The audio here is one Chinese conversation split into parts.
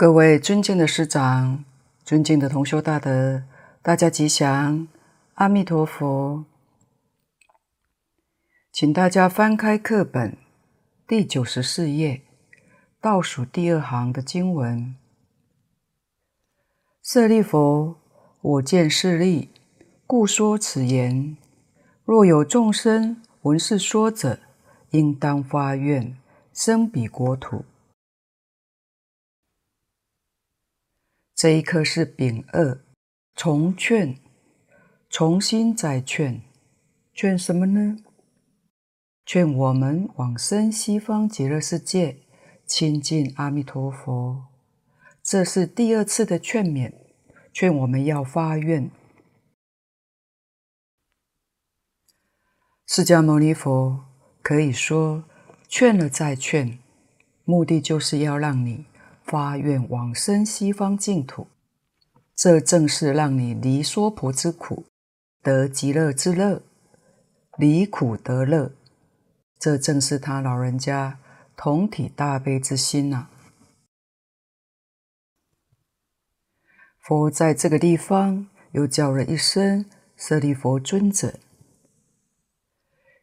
各位尊敬的师长，尊敬的同修大德，大家吉祥，阿弥陀佛。请大家翻开课本第九十四页，倒数第二行的经文：“舍利弗，我见舍利，故说此言。若有众生闻是说者，应当发愿生彼国土。”这一颗是丙二，重劝，重新再劝，劝什么呢？劝我们往生西方极乐世界，亲近阿弥陀佛。这是第二次的劝勉，劝我们要发愿。释迦牟尼佛可以说劝了再劝，目的就是要让你。发愿往生西方净土，这正是让你离娑婆之苦，得极乐之乐；离苦得乐，这正是他老人家同体大悲之心呐、啊。佛在这个地方又叫了一声“舍利弗尊者”。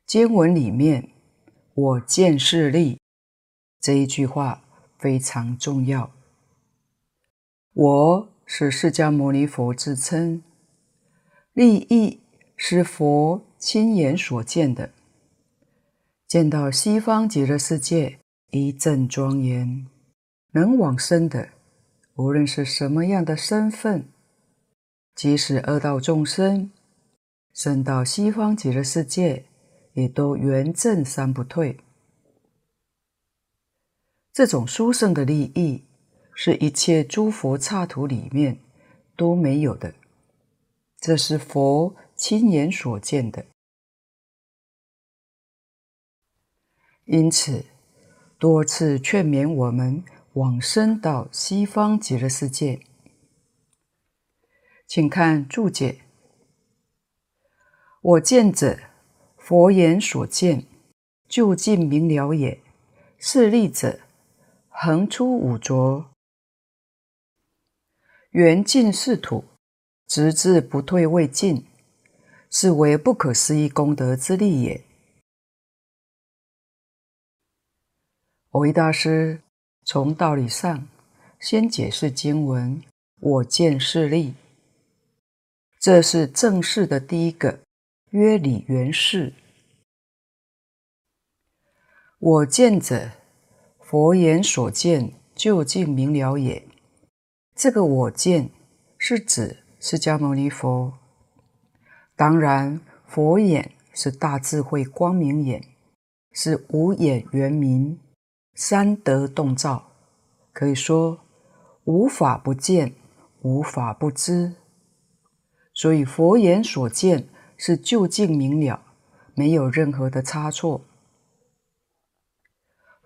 经文里面“我见势利”这一句话。非常重要。我是释迦牟尼佛自称，利益是佛亲眼所见的，见到西方极乐世界一阵庄严，能往生的，无论是什么样的身份，即使恶道众生，生到西方极乐世界，也都圆证三不退。这种殊胜的利益，是一切诸佛刹土里面都没有的，这是佛亲眼所见的。因此，多次劝勉我们往生到西方极乐世界。请看注解：我见者，佛眼所见，究竟明了也；是利者。横出五浊，圆尽是土，直至不退未尽，是为不可思议功德之利也。蕅益大师从道理上先解释经文：“我见是利”，这是正式的第一个约理原事。我见者。佛眼所见，究竟明了也。这个我见是指释迦牟尼佛。当然，佛眼是大智慧光明眼，是无眼圆明，三德洞照，可以说无法不见，无法不知。所以佛眼所见是究竟明了，没有任何的差错。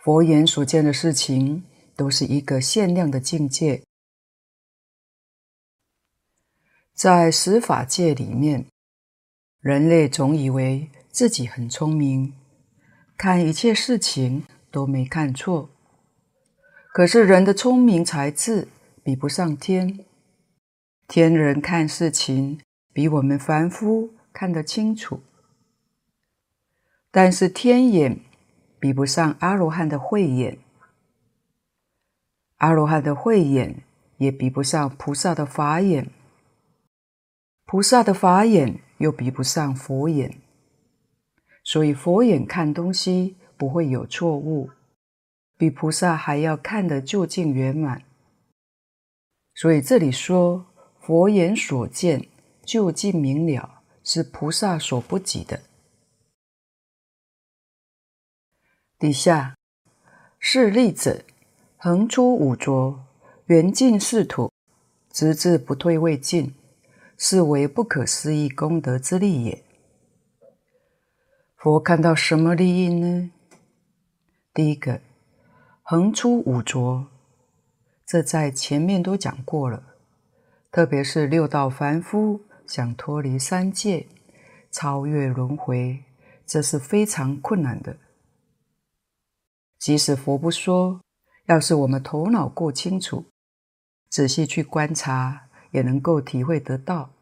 佛眼所见的事情，都是一个限量的境界。在十法界里面，人类总以为自己很聪明，看一切事情都没看错。可是人的聪明才智比不上天，天人看事情比我们凡夫看得清楚，但是天眼。比不上阿罗汉的慧眼，阿罗汉的慧眼也比不上菩萨的法眼，菩萨的法眼又比不上佛眼，所以佛眼看东西不会有错误，比菩萨还要看得究竟圆满。所以这里说佛眼所见究竟明了，是菩萨所不及的。底下是利者，横出五浊，圆尽是土，直至不退未尽，是为不可思议功德之利也。佛看到什么利益呢？第一个，横出五浊，这在前面都讲过了，特别是六道凡夫想脱离三界，超越轮回，这是非常困难的。即使佛不说，要是我们头脑够清楚，仔细去观察，也能够体会得到。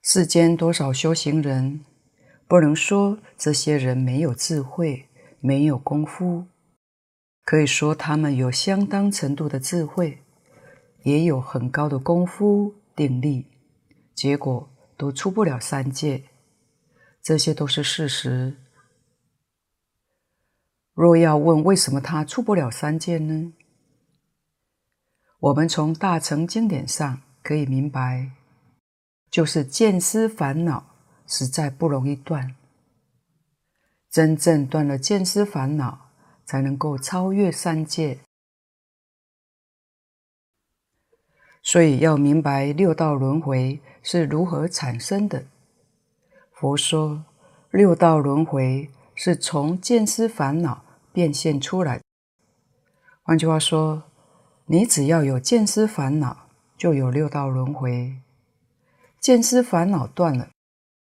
世间多少修行人，不能说这些人没有智慧、没有功夫，可以说他们有相当程度的智慧，也有很高的功夫、定力，结果都出不了三界，这些都是事实。若要问为什么他出不了三界呢？我们从大乘经典上可以明白，就是见思烦恼实在不容易断。真正断了见思烦恼，才能够超越三界。所以要明白六道轮回是如何产生的。佛说，六道轮回是从见思烦恼。变现出来。换句话说，你只要有见思烦恼，就有六道轮回。见思烦恼断了，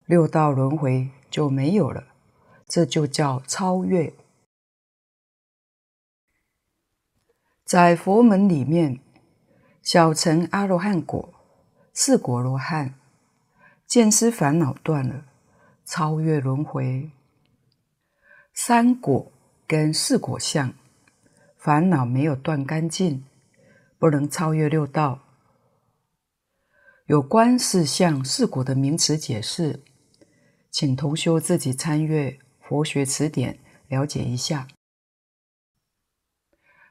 六道轮回就没有了。这就叫超越。在佛门里面，小乘阿罗汉果、四果罗汉，见思烦恼断了，超越轮回。三果。跟四果相，烦恼没有断干净，不能超越六道。有关四相四果的名词解释，请同修自己参阅《佛学词典》了解一下。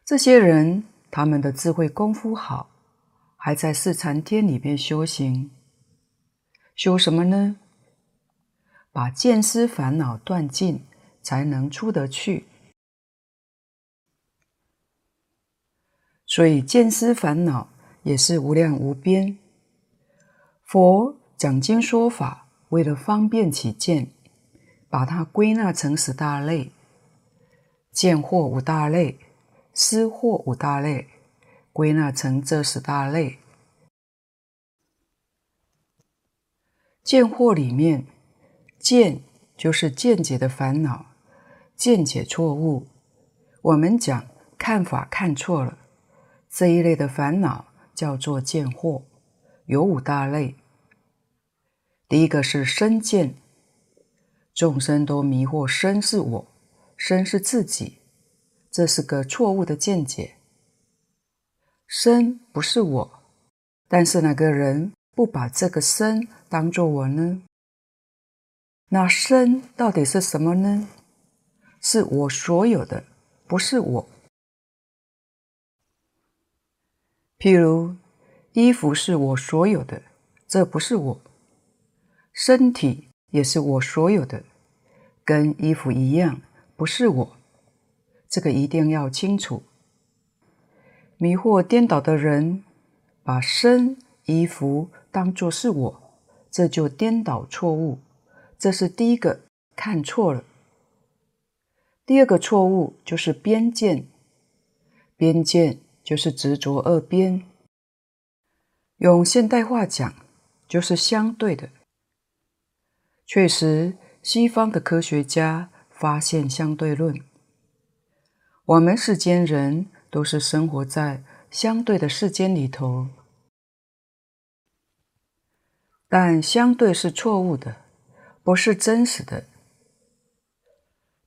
这些人他们的智慧功夫好，还在四禅天里面修行，修什么呢？把见思烦恼断尽，才能出得去。所以见思烦恼也是无量无边。佛讲经说法，为了方便起见，把它归纳成十大类：见惑五大类，思惑五大类，归纳成这十大类。见惑里面，见就是见解的烦恼，见解错误。我们讲看法看错了。这一类的烦恼叫做见惑，有五大类。第一个是身见，众生都迷惑身是我，身是自己，这是个错误的见解。身不是我，但是哪个人不把这个身当作我呢？那身到底是什么呢？是我所有的，不是我。譬如，衣服是我所有的，这不是我；身体也是我所有的，跟衣服一样，不是我。这个一定要清楚。迷惑颠倒的人，把身、衣服当作是我，这就颠倒错误。这是第一个看错了。第二个错误就是边见，边见。就是执着二边，用现代话讲，就是相对的。确实，西方的科学家发现相对论。我们世间人都是生活在相对的世间里头，但相对是错误的，不是真实的。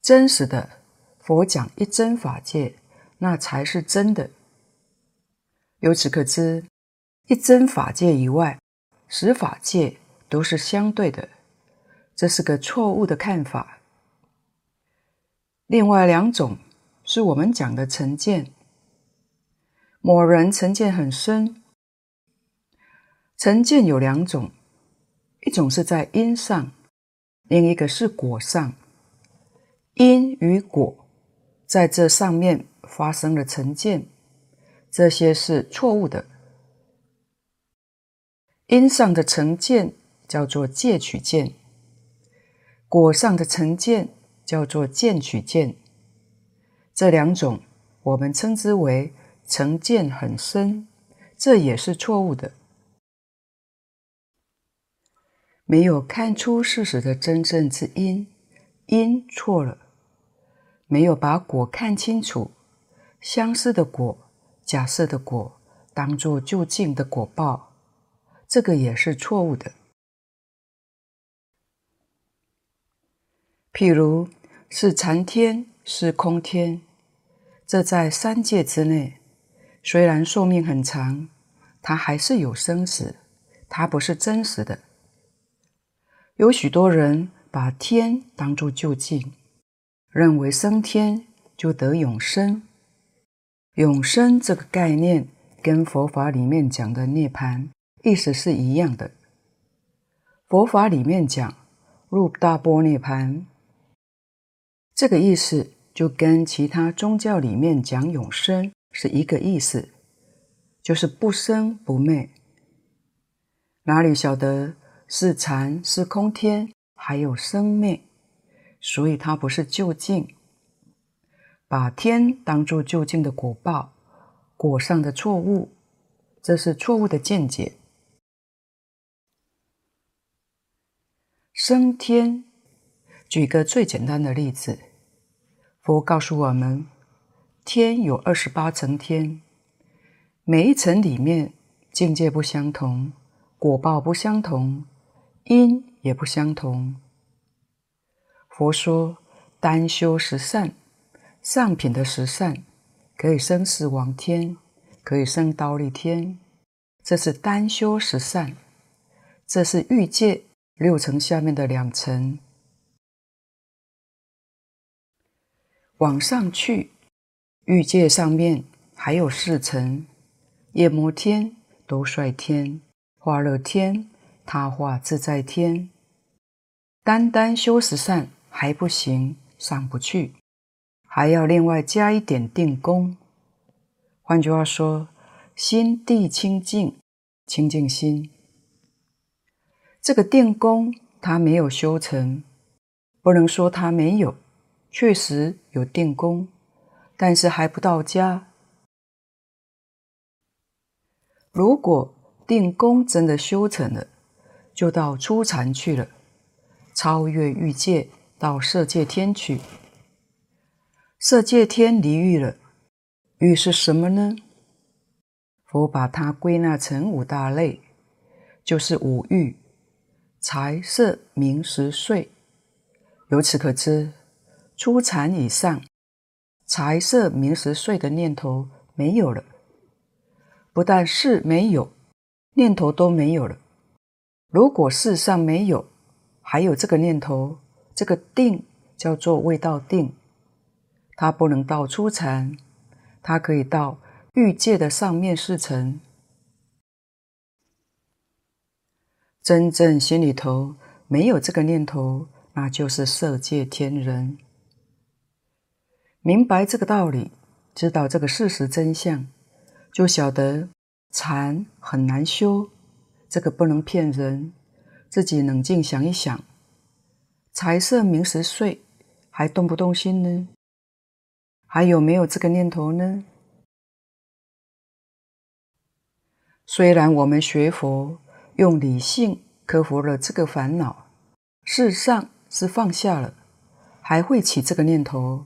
真实的，佛讲一真法界，那才是真的。由此可知，一真法界以外，十法界都是相对的，这是个错误的看法。另外两种是我们讲的成见。某人成见很深，成见有两种，一种是在因上，另一个是果上。因与果在这上面发生了成见。这些是错误的。因上的成见叫做戒取见，果上的成见叫做见取见。这两种我们称之为成见很深，这也是错误的。没有看出事实的真正之因，因错了；没有把果看清楚，相似的果、假设的果当作究竟的果报，这个也是错误的。譬如是禅天，是空天，这在三界之内，虽然寿命很长，它还是有生死，它不是真实的。有许多人把天当作究竟，认为升天就得永生。永生这个概念跟佛法里面讲的涅槃意思是一样的。佛法里面讲入大波涅槃。这个意思就跟其他宗教里面讲永生是一个意思，就是不生不灭。哪里晓得是禅是空天，还有生命，所以它不是究竟。把天当作究竟的果报，果上的错误，这是错误的见解。升天，举个最简单的例子。佛告诉我们，天有二十八层天，每一层里面境界不相同，果报不相同，因也不相同。佛说，单修十善，上品的十善，可以升十王天，可以升忉利天，这是单修十善，这是欲界六层下面的两层。往上去，欲界上面还有四层：夜摩天、兜率天、化乐天、他化自在天。单单修十善还不行，上不去，还要另外加一点定功。换句话说，心地清净，清净心。这个定功他没有修成，不能说他没有。确实有定功，但是还不到家。如果定功真的修成了，就到初禅去了，超越欲界到色界天去。色界天离欲了，欲是什么呢？佛把它归纳成五大类，就是五欲：财、色、名、食、睡。由此可知。初禅以上，财色名食睡的念头没有了，不但是没有，念头都没有了。如果世上没有，还有这个念头，这个定叫做未到定，它不能到初禅，它可以到欲界的上面四层。真正心里头没有这个念头，那就是色界天人。明白这个道理，知道这个事实真相，就晓得禅很难修，这个不能骗人。自己冷静想一想，财色名食睡，还动不动心呢？还有没有这个念头呢？虽然我们学佛用理性克服了这个烦恼，事实上是放下了，还会起这个念头。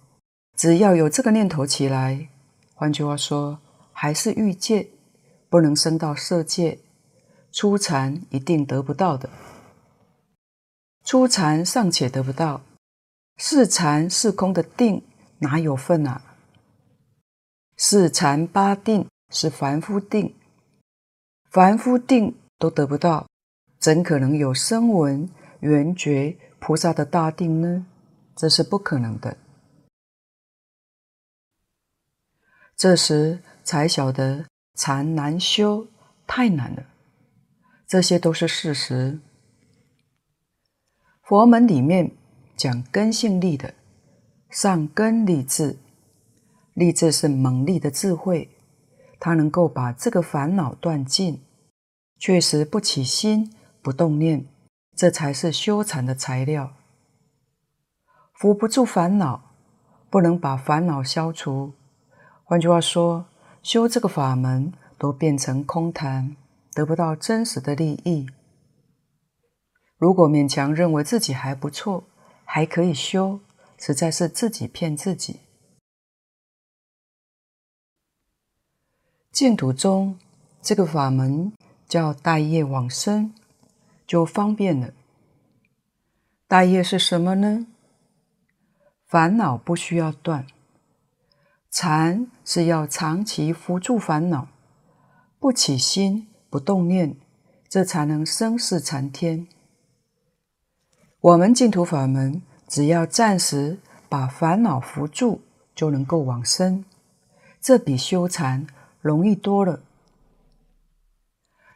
只要有这个念头起来，换句话说，还是欲界，不能升到色界，初禅一定得不到的。初禅尚且得不到，四禅是空的定哪有份啊？四禅八定是凡夫定，凡夫定都得不到，怎可能有声闻、缘觉、菩萨的大定呢？这是不可能的。这时才晓得禅难修，太难了。这些都是事实。佛门里面讲根性利的，上根利智，利智是猛力的智慧，它能够把这个烦恼断尽，确实不起心，不动念，这才是修禅的材料。扶不住烦恼，不能把烦恼消除。换句话说，修这个法门都变成空谈，得不到真实的利益。如果勉强认为自己还不错，还可以修，实在是自己骗自己。净土中这个法门叫大业往生，就方便了。大业是什么呢？烦恼不需要断，禅是要长期扶住烦恼，不起心，不动念，这才能生死禅天。我们净土法门，只要暂时把烦恼扶住，就能够往生，这比修禅容易多了。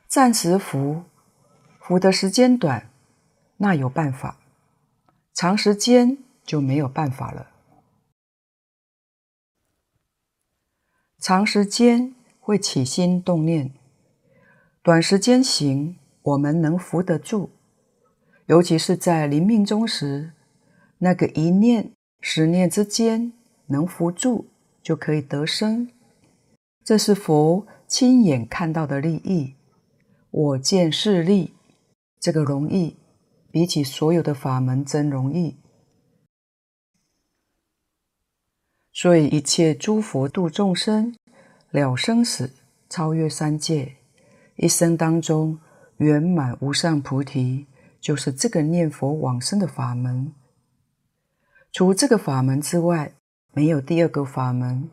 暂时扶，扶的时间短，那有办法；长时间就没有办法了。长时间会起心动念，短时间行，我们能扶得住。尤其是在临命终时，那个一念、十念之间能扶住，就可以得生。这是佛亲眼看到的利益。我见是利，这个容易，比起所有的法门真容易。所以一切诸佛度众生，了生死，超越三界，一生当中圆满无上菩提。就是这个念佛往生的法门，除这个法门之外，没有第二个法门，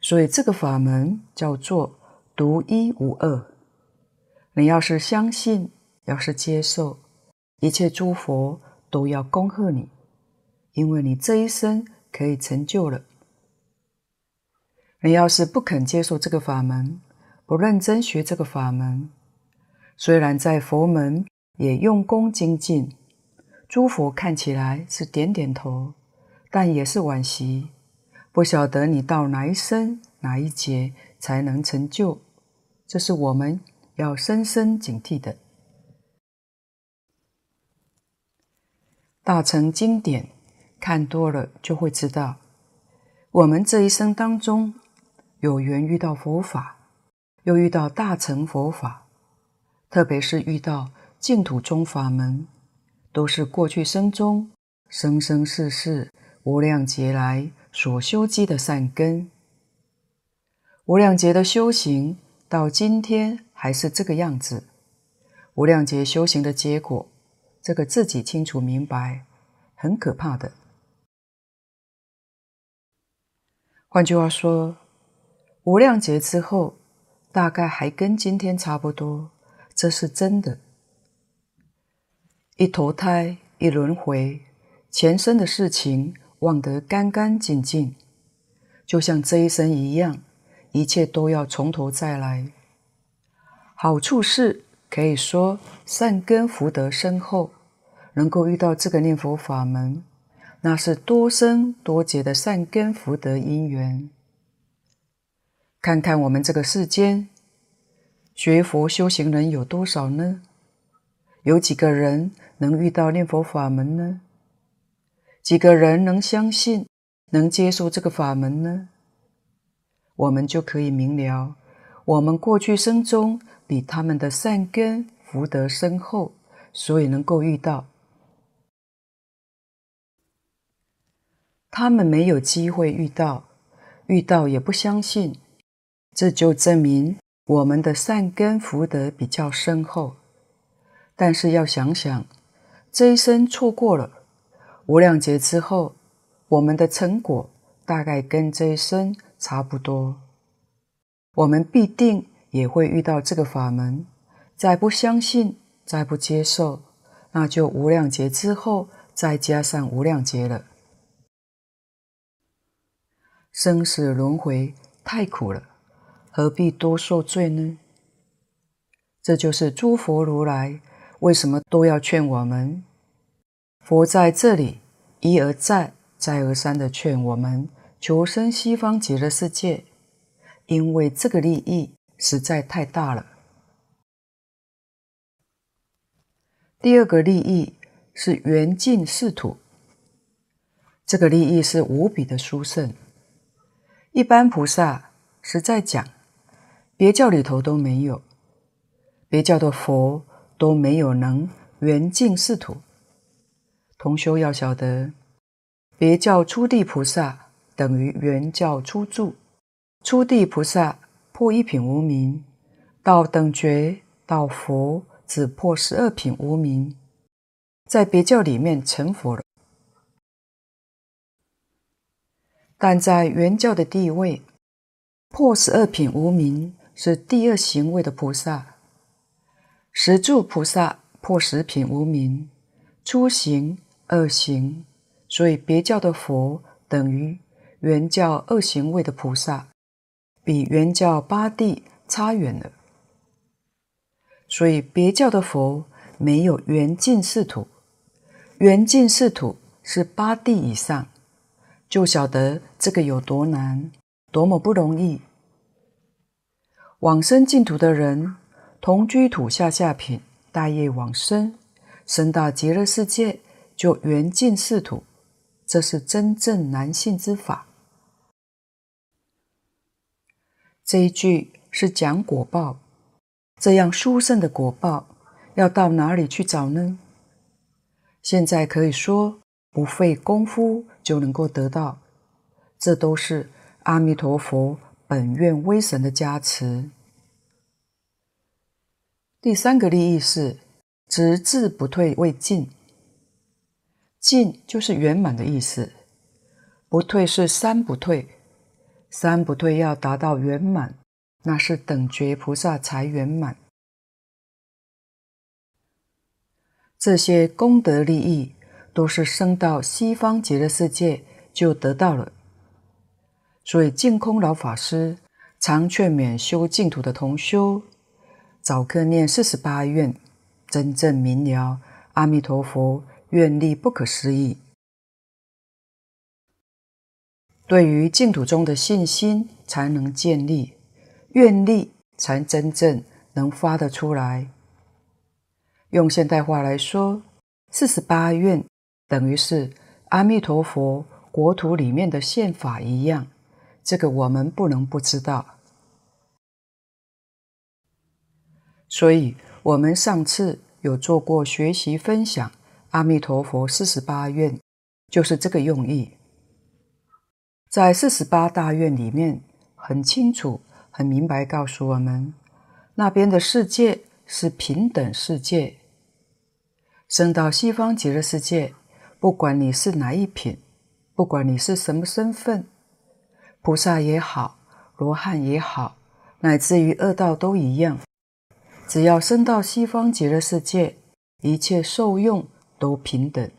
所以这个法门叫做独一无二。你要是相信，要是接受，一切诸佛都要恭贺你，因为你这一生可以成就了。你要是不肯接受这个法门，不认真学这个法门，虽然在佛门。也用功精进，诸佛看起来是点点头，但也是惋惜，不晓得你到哪一生哪一劫才能成就，这是我们要深深警惕的。大乘经典看多了就会知道，我们这一生当中有缘遇到佛法，又遇到大乘佛法，特别是遇到。净土中法门，都是过去生中生生世世无量劫来所修积的善根。无量劫的修行到今天还是这个样子。无量劫修行的结果，这个自己清楚明白，很可怕的。换句话说，无量劫之后，大概还跟今天差不多，这是真的。一投胎，一轮回，前生的事情忘得干干净净，就像这一生一样，一切都要从头再来。好处是可以说善根福德深厚，能够遇到这个念佛法门，那是多生多劫的善根福德因缘。看看我们这个世间，学佛修行人有多少呢？有几个人能遇到念佛法门呢？几个人能相信、能接受这个法门呢？我们就可以明了，我们过去生中比他们的善根福德深厚，所以能够遇到。他们没有机会遇到，遇到也不相信，这就证明我们的善根福德比较深厚。但是要想想，这一生错过了无量劫之后，我们的成果大概跟这一生差不多。我们必定也会遇到这个法门，再不相信，再不接受，那就无量劫之后再加上无量劫了。生死轮回太苦了，何必多受罪呢？这就是诸佛如来。为什么都要劝我们？佛在这里一而再、再而三的劝我们求生西方极乐世界，因为这个利益实在太大了。第二个利益是圆净世土，这个利益是无比的殊胜，一般菩萨实在讲，别教里头都没有，别教的佛。都没有能圆净净土。同修要晓得，别教初地菩萨等于圆教初住，初地菩萨破一品无明，到等觉到佛只破十二品无明，在别教里面成佛了。但在原教的地位，破十二品无明是第二行位的菩萨，十住菩萨破十品无明，初行、二行，所以别教的佛等于原教二行位的菩萨，比原教八地差远了。所以别教的佛没有圆净四土，圆净四土是八地以上。就晓得这个有多难，多么不容易。往生净土的人，同居土下下品，大业往生，生到极乐世界，就圆净四土，这是真正难信之法。这一句是讲果报，这样殊胜的果报，要到哪里去找呢？现在可以说。不费功夫就能够得到，这都是阿弥陀佛本愿威神的加持。第三个利益是直至不退为尽，尽就是圆满的意思，不退是三不退，三不退要达到圆满，那是等觉菩萨才圆满。这些功德利益。都是升到西方极乐世界就得到了，所以净空老法师常劝勉修净土的同修，早课念四十八愿，真正明了阿弥陀佛愿力不可思议，对于净土中的信心才能建立，愿力才真正能发得出来。用现代话来说，四十八愿。等于是阿弥陀佛国土里面的宪法一样，这个我们不能不知道。所以，我们上次有做过学习分享，阿弥陀佛四十八愿，就是这个用意。在四十八大愿里面，很清楚、很明白告诉我们，那边的世界是平等世界，升到西方极乐世界。不管你是哪一品，不管你是什么身份，菩萨也好，罗汉也好，乃至于恶道都一样，只要升到西方极乐世界，一切受用都平等。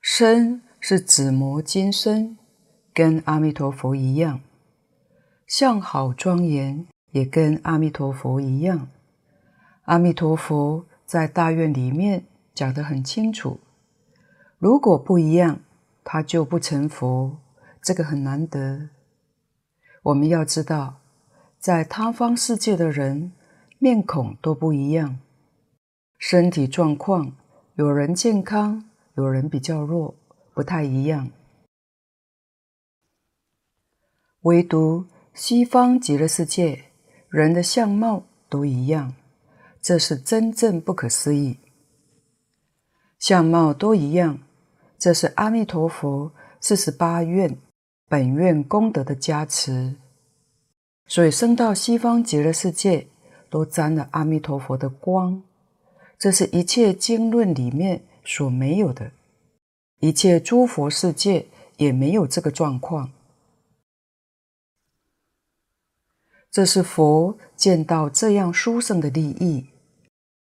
身是紫磨金身，跟阿弥陀佛一样；相好庄严，也跟阿弥陀佛一样。阿弥陀佛。在大愿里面讲得很清楚，如果不一样，他就不成佛，这个很难得。我们要知道，在他方世界的人面孔都不一样，身体状况有人健康，有人比较弱，不太一样。唯独西方极乐世界人的相貌都一样。这是真正不可思议，相貌都一样，这是阿弥陀佛四十八愿本愿功德的加持，所以升到西方极乐世界都沾了阿弥陀佛的光，这是一切经论里面所没有的，一切诸佛世界也没有这个状况，这是佛见到这样殊胜的利益。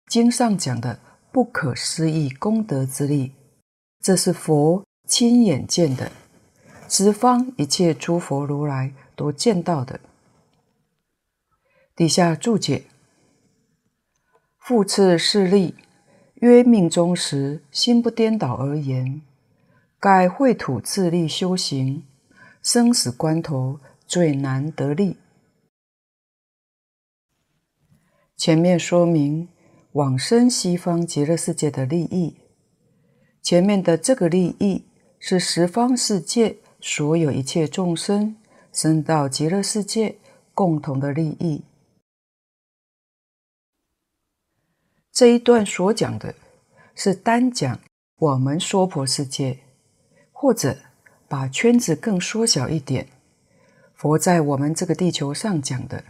经上讲的不可思议功德之力，这是佛亲眼见的，十方一切诸佛如来都见到的。底下注解：复次是利，曰命终时心不颠倒而言，盖秽土自力修行，生死关头最难得利。前面说明。往生西方极乐世界的利益，前面的这个利益是十方世界所有一切众生生到极乐世界共同的利益。这一段所讲的是单讲我们娑婆世界，或者把圈子更缩小一点，佛在我们这个地球上讲的，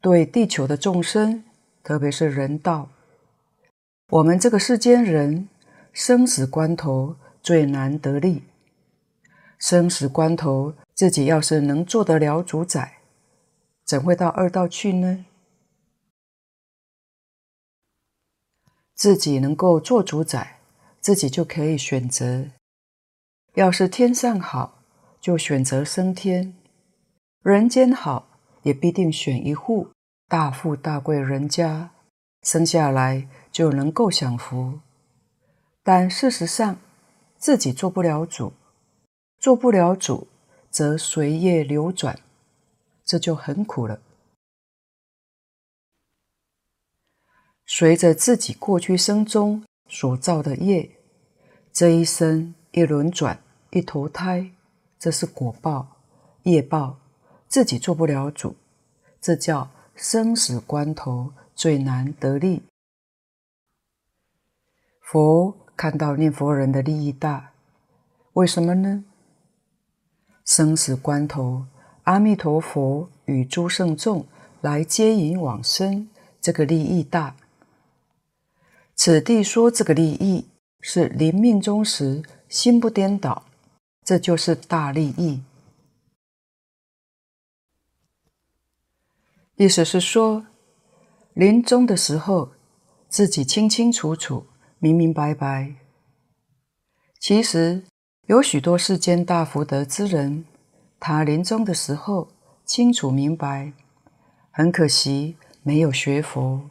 对地球的众生，特别是人道，我们这个世间人，生死关头最难得力。生死关头，自己要是能做得了主宰，怎会到二道去呢？自己能够做主宰，自己就可以选择。要是天上好，就选择升天。人间好，也必定选一户大富大贵人家，生下来就能够享福。但事实上，自己做不了主，做不了主，则随业流转，这就很苦了。随着自己过去生中所造的业，这一生一轮转，一投胎，这是果报、业报。自己做不了主，这叫生死关头最难得利。佛看到念佛人的利益大，为什么呢？生死关头，阿弥陀佛与诸圣众来接引往生，这个利益大。此地说这个利益是临命终时心不颠倒，这就是大利益。意思是说，临终的时候，自己清清楚楚、明明白白。其实有许多世间大福德之人，他临终的时候清楚明白，很可惜没有学佛。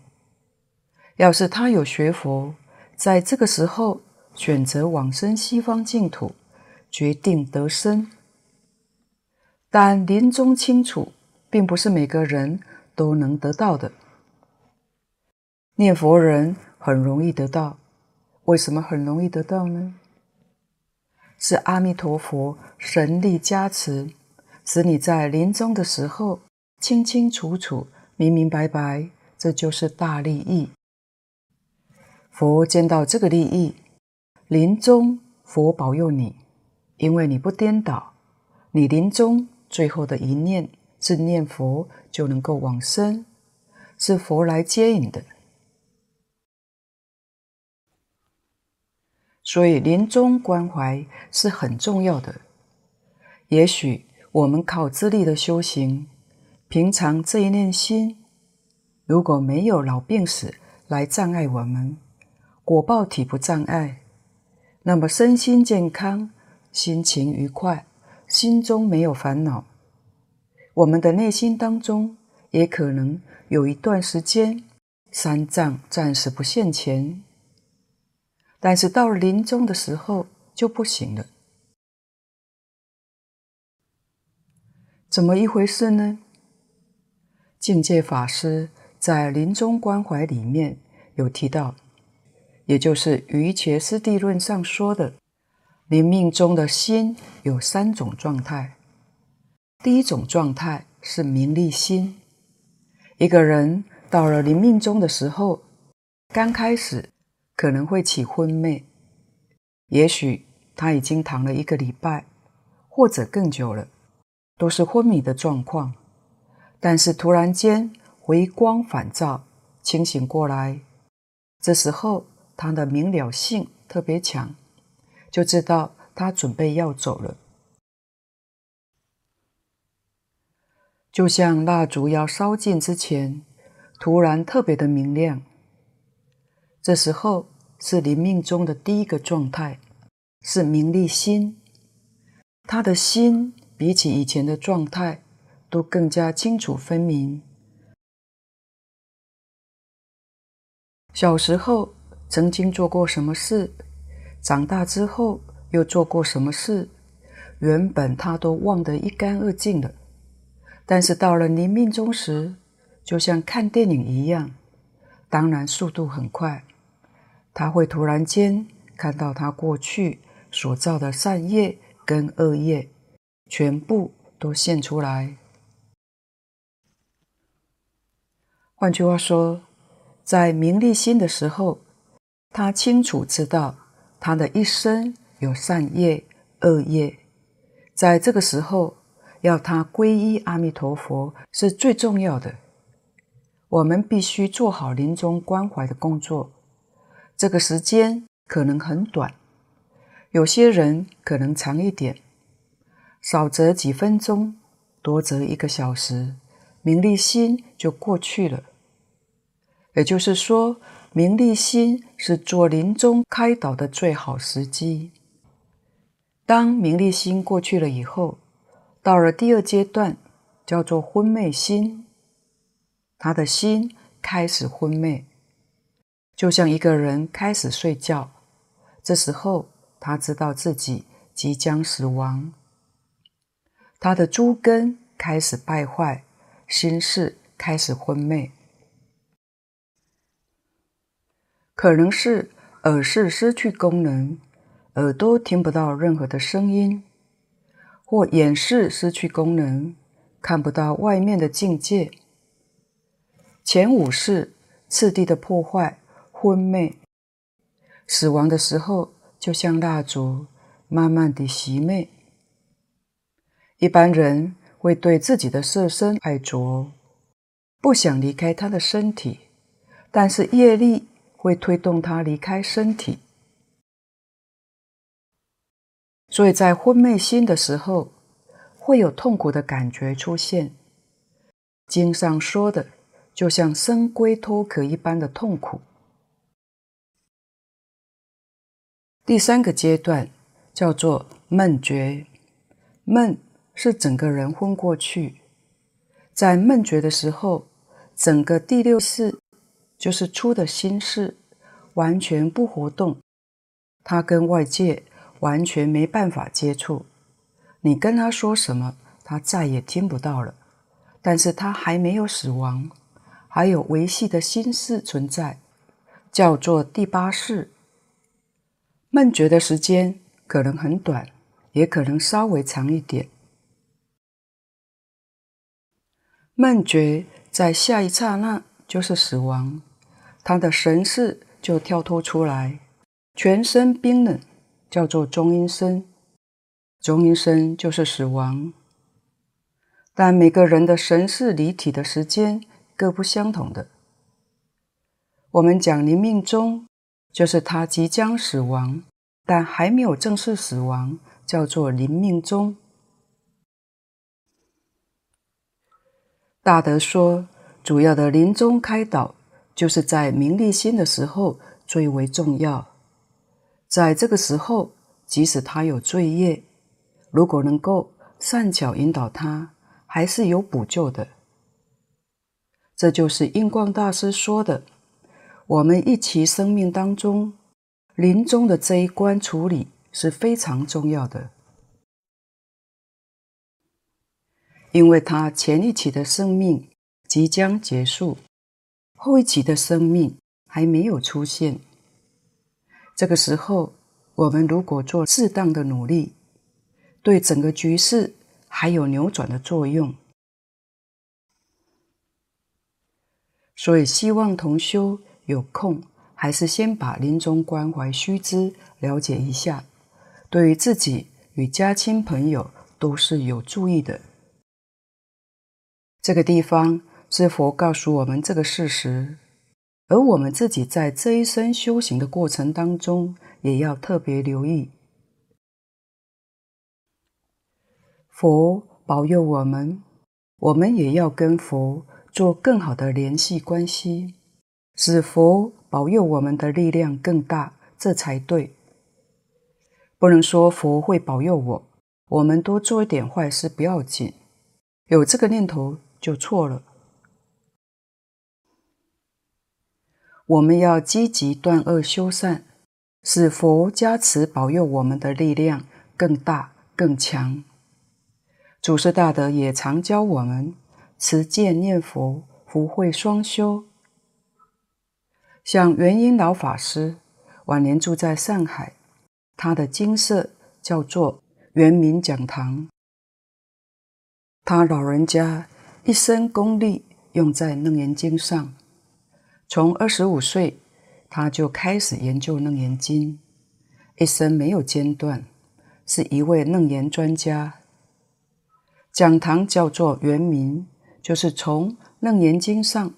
要是他有学佛，在这个时候选择往生西方净土，决定得生。但临终清楚，并不是每个人。都能得到的。念佛人很容易得到，为什么很容易得到呢？是阿弥陀佛神力加持，使你在临终的时候清清楚楚、明明白白，这就是大利益。佛见到这个利益，临终佛保佑你，因为你不颠倒，你临终最后的一念。是念佛就能够往生，是佛来接引的。所以临终关怀是很重要的。也许我们靠自力的修行，平常这一念心，如果没有老病死来障碍我们，果报体不障碍，那么身心健康，心情愉快，心中没有烦恼。我们的内心当中也可能有一段时间，三藏暂时不现前，但是到了临终的时候就不行了。怎么一回事呢？境界法师在临终关怀里面有提到，也就是《瑜伽师地论》上说的，临命中的心有三种状态。第一种状态是名利心。一个人到了临命中的时候，刚开始可能会起昏昧，也许他已经躺了一个礼拜，或者更久了，都是昏迷的状况。但是突然间回光返照，清醒过来，这时候他的明了性特别强，就知道他准备要走了。就像蜡烛要烧尽之前，突然特别的明亮。这时候是临命终的第一个状态，是名利心。他的心比起以前的状态，都更加清楚分明。小时候曾经做过什么事，长大之后又做过什么事，原本他都忘得一干二净了。但是到了临命终时，就像看电影一样，当然速度很快，他会突然间看到他过去所造的善业跟恶业，全部都现出来。换句话说，在名利心的时候，他清楚知道他的一生有善业、恶业，在这个时候。要他皈依阿弥陀佛是最重要的。我们必须做好临终关怀的工作。这个时间可能很短，有些人可能长一点，少则几分钟，多则一个小时，名利心就过去了。也就是说，名利心是做临终开导的最好时机。当名利心过去了以后，到了第二阶段，叫做昏昧心。他的心开始昏昧，就像一个人开始睡觉。这时候，他知道自己即将死亡，他的诸根开始败坏，心事开始昏昧。可能是耳识失去功能，耳朵听不到任何的声音；或眼识失去功能，看不到外面的境界。前五识次第的破坏、昏昧，死亡的时候就像蜡烛，慢慢地熄灭。一般人会对自己的色身爱着，不想离开他的身体，但是业力。会推动他离开身体，所以在昏昧心的时候，会有痛苦的感觉出现。经上说的，就像生龟脱壳一般的痛苦。第三个阶段叫做闷觉，闷是整个人昏过去，在闷觉的时候，整个第六识。就是出的心识完全不活动，他跟外界完全没办法接触。你跟他说什么，他再也听不到了。但是他还没有死亡，还有维系的心识存在，叫做第八识。梦觉的时间可能很短，也可能稍微长一点。梦觉在下一刹那就是死亡。他的神识就跳脱出来，全身冰冷，叫做中阴身。中阴身就是死亡。但每个人的神识离体的时间各不相同的。我们讲临命终，就是他即将死亡，但还没有正式死亡，叫做临命终。大德说，主要的临终开导。就是在名利心的时候最为重要，在这个时候，即使他有罪业，如果能够善巧引导他，还是有补救的。这就是印光大师说的：我们一期生命当中，临终的这一关处理是非常重要的，因为他前一期的生命即将结束。后一期的生命还没有出现，这个时候，我们如果做适当的努力，对整个局势还有扭转的作用。所以，希望同修有空，还是先把临终关怀须知了解一下，对于自己与家亲朋友都是有助益的。这个地方。是佛告诉我们这个事实，而我们自己在这一生修行的过程当中，也要特别留意。佛保佑我们，我们也要跟佛做更好的联系关系，使佛保佑我们的力量更大，这才对。不能说佛会保佑我，我们多做一点坏事不要紧，有这个念头就错了。我们要积极断恶修善，使佛加持保佑我们的力量更大更强。祖师大德也常教我们持戒念佛，福慧双修。像圆瑛老法师晚年住在上海，他的精舍叫做圆明讲堂。他老人家一生功力用在《楞严经》上。从二十五岁，他就开始研究《楞严经》，一生没有间断，是一位楞严专家。讲堂叫做原名，就是从《楞严经》上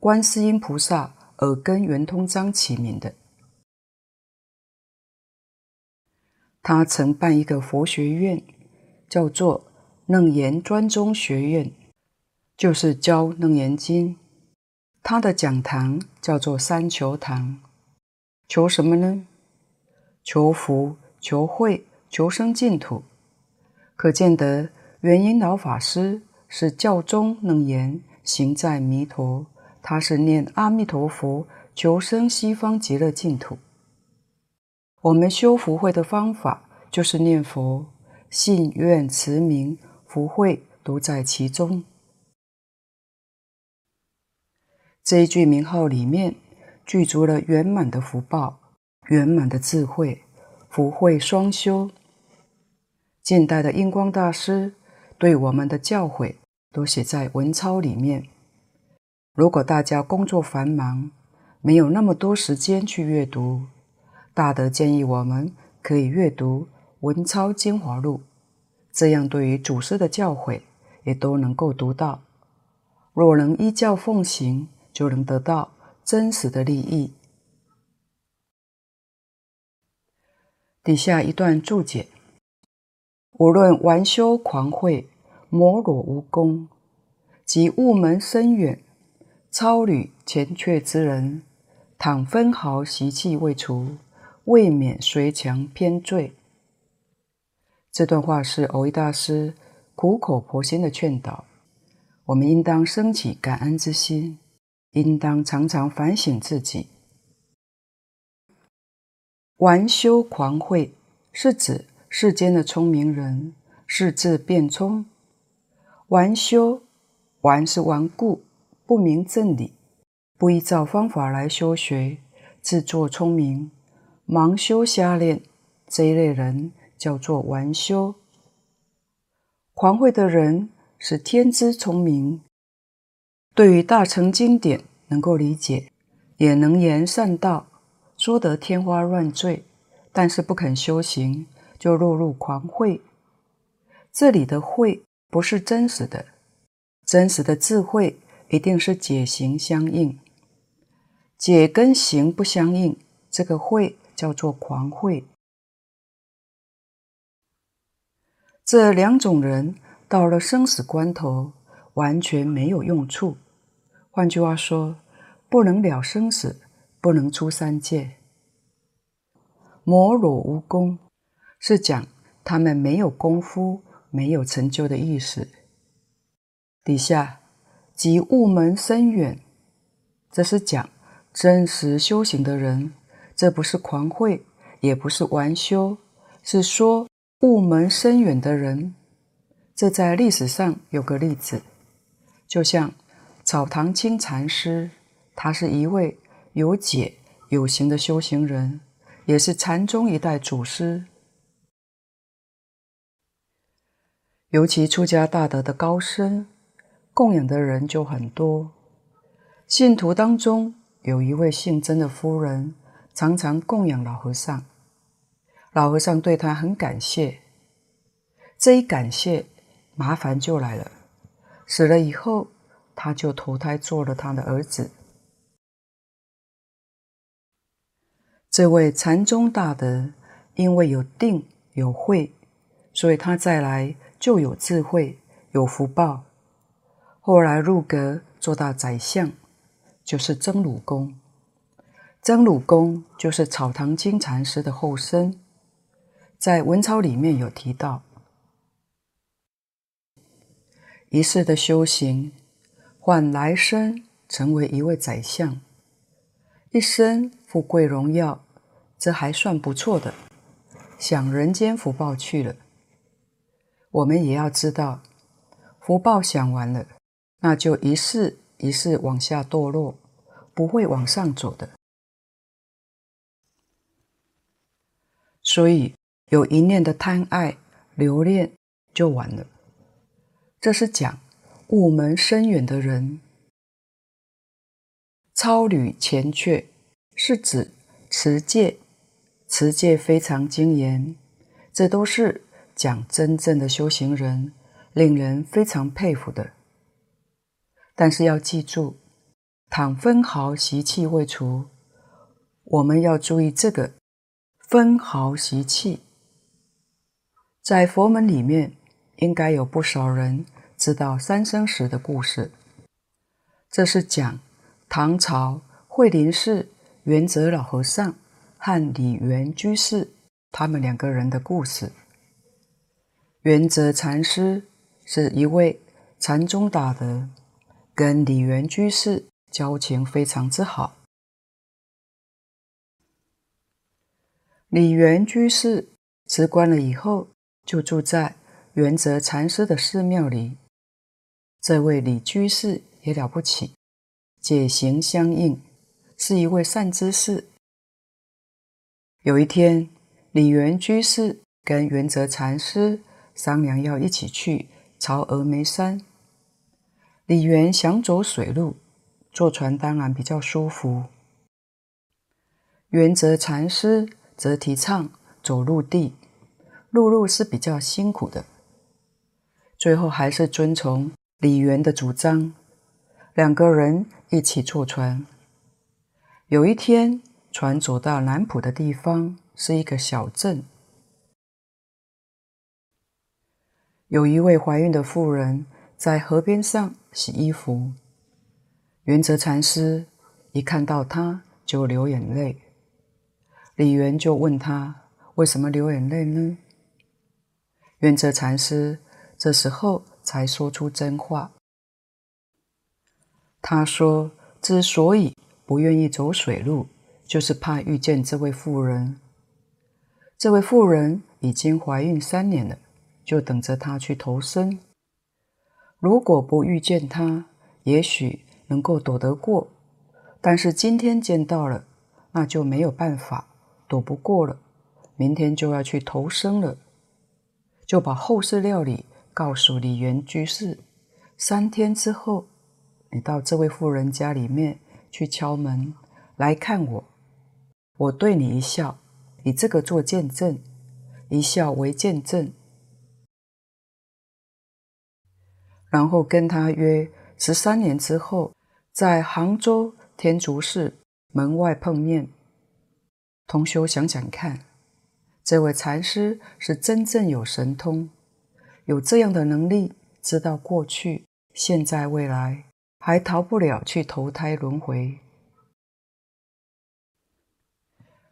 观世音菩萨耳根圆通章起名的。他曾办一个佛学院，叫做楞严专宗学院，就是教《楞严经》。他的讲堂叫做三求堂，求什么呢？求福、求慧、求生净土。可见得。圆音老法师是教中楞严，行在弥陀。他是念阿弥陀佛，求生西方极乐净土。我们修福慧的方法就是念佛，信愿持名，福慧都在其中。这一句名号里面具足了圆满的福报、圆满的智慧、福慧双修。近代的印光大师。对我们的教诲都写在文钞里面。如果大家工作繁忙，没有那么多时间去阅读，大德建议我们可以阅读《文钞精华录》，这样对于祖师的教诲也都能够读到。若能依教奉行，就能得到真实的利益。底下一段注解：无论顽修狂慧。摩罗无功，及悟门深远、超履前阙之人，倘分毫习气未除，未免随强偏坠。这段话是蕅益大师苦口婆心的劝导，我们应当升起感恩之心，应当常常反省自己。顽修狂慧，是指世间的聪明人，识字变聪。顽修，顽是顽固，不明正理，不依照方法来修学，自作聪明，盲修瞎练，这一类人叫做顽修。狂慧的人是天资聪明，对于大乘经典能够理解，也能言善道，说得天花乱坠，但是不肯修行，就落入狂慧。这里的慧。不是真实的，真实的智慧一定是解行相应，解跟行不相应，这个慧叫做狂慧。这两种人到了生死关头，完全没有用处。换句话说，不能了生死，不能出三界。摩罗无功，是讲他们没有功夫。没有成就的意思。底下即悟门深远，这是讲真实修行的人，这不是狂慧，也不是玩修，是说悟门深远的人。这在历史上有个例子，就像草堂清禅师，他是一位有解有行的修行人，也是禅宗一代祖师。尤其出家大德的高僧，供养的人就很多。信徒当中有一位姓曾的夫人，常常供养老和尚。老和尚对他很感谢。这一感谢，麻烦就来了。死了以后，他就投胎做了他的儿子。这位禅宗大德，因为有定有慧，所以他再来。就有智慧，有福报。后来入阁做到宰相，就是曾鲁公。曾鲁公就是草堂金禅师的后生，在文钞里面有提到，一世的修行换来生成为一位宰相，一生富贵荣耀，这还算不错的，享人间福报去了。我们也要知道，福报享完了，那就一世一世往下堕落，不会往上走的。所以有一念的贪爱留恋就完了。这是讲悟门深远的人，超履前阙，是指持戒，持戒非常精严，这都是。讲真正的修行人令人非常佩服的。但是要记住，倘分毫习气未除，我们要注意这个分毫习气。在佛门里面，应该有不少人知道三生石的故事。这是讲唐朝惠林寺元泽老和尚和李元居士他们两个人的故事。元泽禅师是一位禅宗大德，跟李元居士交情非常之好。李元居士辞官了以后，就住在元泽禅师的寺庙里。这位李居士也了不起，解行相应，是一位善知识。有一天，李元居士跟元泽禅师商量要一起去朝峨眉山。李元想走水路，坐船当然比较舒服。元泽禅师则提倡走陆地，陆路是比较辛苦的。最后还是遵从李园的主张，两个人一起坐船。有一天，船走到南浦的地方，是一个小镇。有一位怀孕的妇人在河边上洗衣服，圆泽禅师一看到她就流眼泪。李园就问他为什么流眼泪呢？圆泽禅师这时候才说出真话。他说：“之所以不愿意走水路，就是怕遇见这位妇人。这位妇人已经怀孕三年了。”就等着他去投生。如果不遇见他，也许能够躲得过；但是今天见到了，那就没有办法，躲不过了。明天就要去投生了，就把后事料理告诉李园居士。三天之后，你到这位妇人家里面去敲门，来看我，我对你一笑，以这个做见证，一笑为见证。然后跟他约十三年之后，在杭州天竺寺门外碰面。同修想想看，这位禅师是真正有神通，有这样的能力，知道过去、现在、未来，还逃不了去投胎轮回。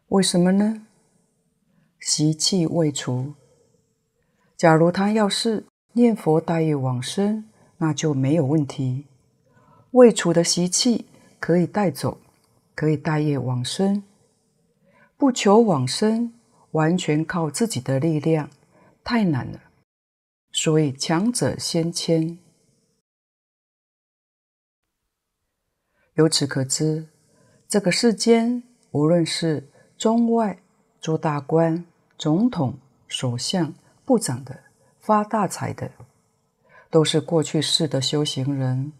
为什么呢？习气未除。假如他要是念佛大业往生，那就没有问题。未除的习气可以带走，可以带业往生。不求往生，完全靠自己的力量，太难了。所以强者先迁。由此可知，这个世间无论是中外做大官、总统、首相、部长的，发大财的。都是过去世的修行人，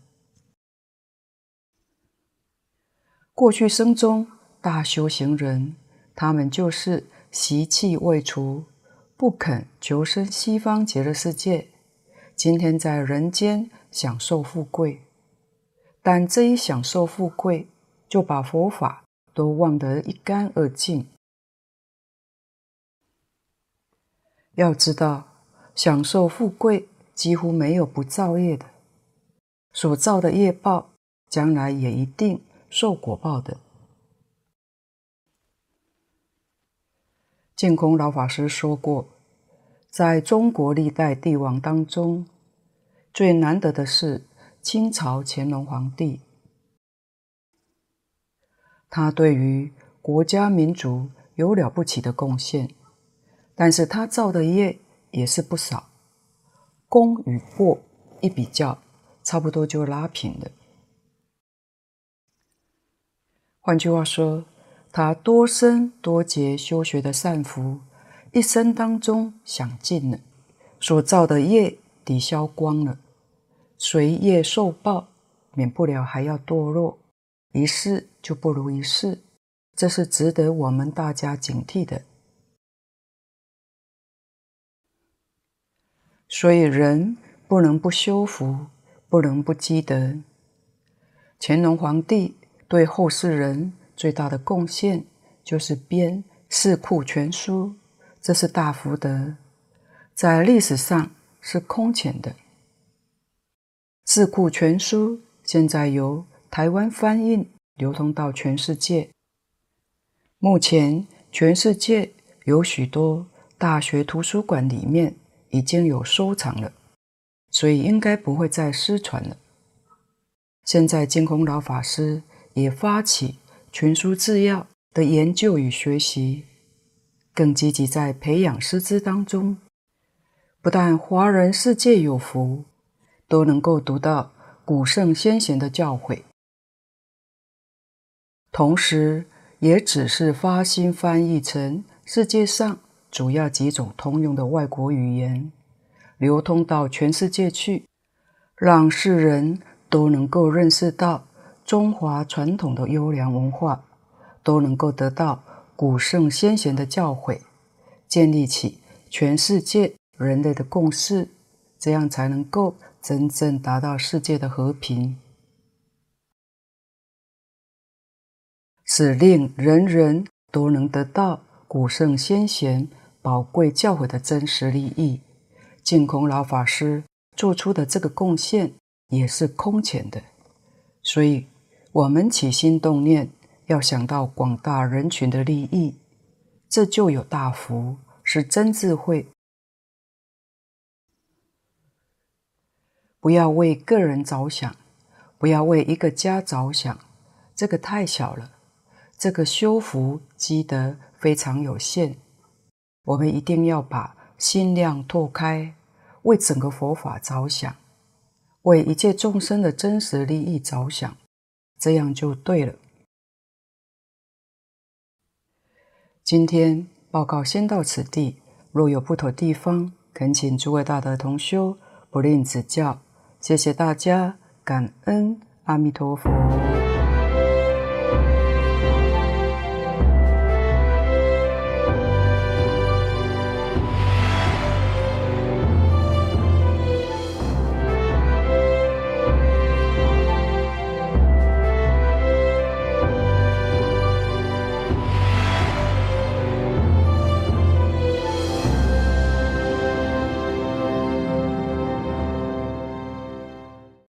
过去生中大修行人，他们就是习气未除，不肯求生西方极乐世界，今天在人间享受富贵，但这一享受富贵，就把佛法都忘得一干二净。要知道，享受富贵。几乎没有不造业的，所造的业报，将来也一定受果报的。净空老法师说过，在中国历代帝王当中，最难得的是清朝乾隆皇帝，他对于国家民族有了不起的贡献，但是他造的业也是不少。功与过一比较，差不多就拉平了。换句话说，他多生多劫修学的善福，一生当中享尽了，所造的业抵消光了，随业受报，免不了还要堕落，一世就不如一世，这是值得我们大家警惕的。所以，人不能不修福，不能不积德。乾隆皇帝对后世人最大的贡献，就是编《四库全书》，这是大福德，在历史上是空前的。《四库全书》现在由台湾翻印，流通到全世界。目前，全世界有许多大学图书馆里面已经有收藏了，所以应该不会再失传了。现在净空老法师也发起全书制药的研究与学习，更积极在培养师资当中。不但华人世界有福，都能够读到古圣先贤的教诲，同时也只是发心翻译成世界上主要几种通用的外国语言，流通到全世界去，让世人。都能够认识到中华传统的优良文化，都能够得到古圣先贤的教诲，建立起全世界人类的共识，这样才能够真正达到世界的和平，使令人人都能得到古圣先贤宝贵教诲的真实利益。净空老法师做出的这个贡献。也是空前的，所以我们起心动念要想到广大人群的利益，这就有大福，是真智慧。不要为个人着想，不要为一个家着想，这个太小了。这个修福积德非常有限，我们一定要把心量拓开，为整个佛法着想。为一切众生的真实利益着想，这样就对了。今天报告先到此地，若有不妥地方，恳请诸位大德同修不吝指教。谢谢大家，感恩阿弥陀佛。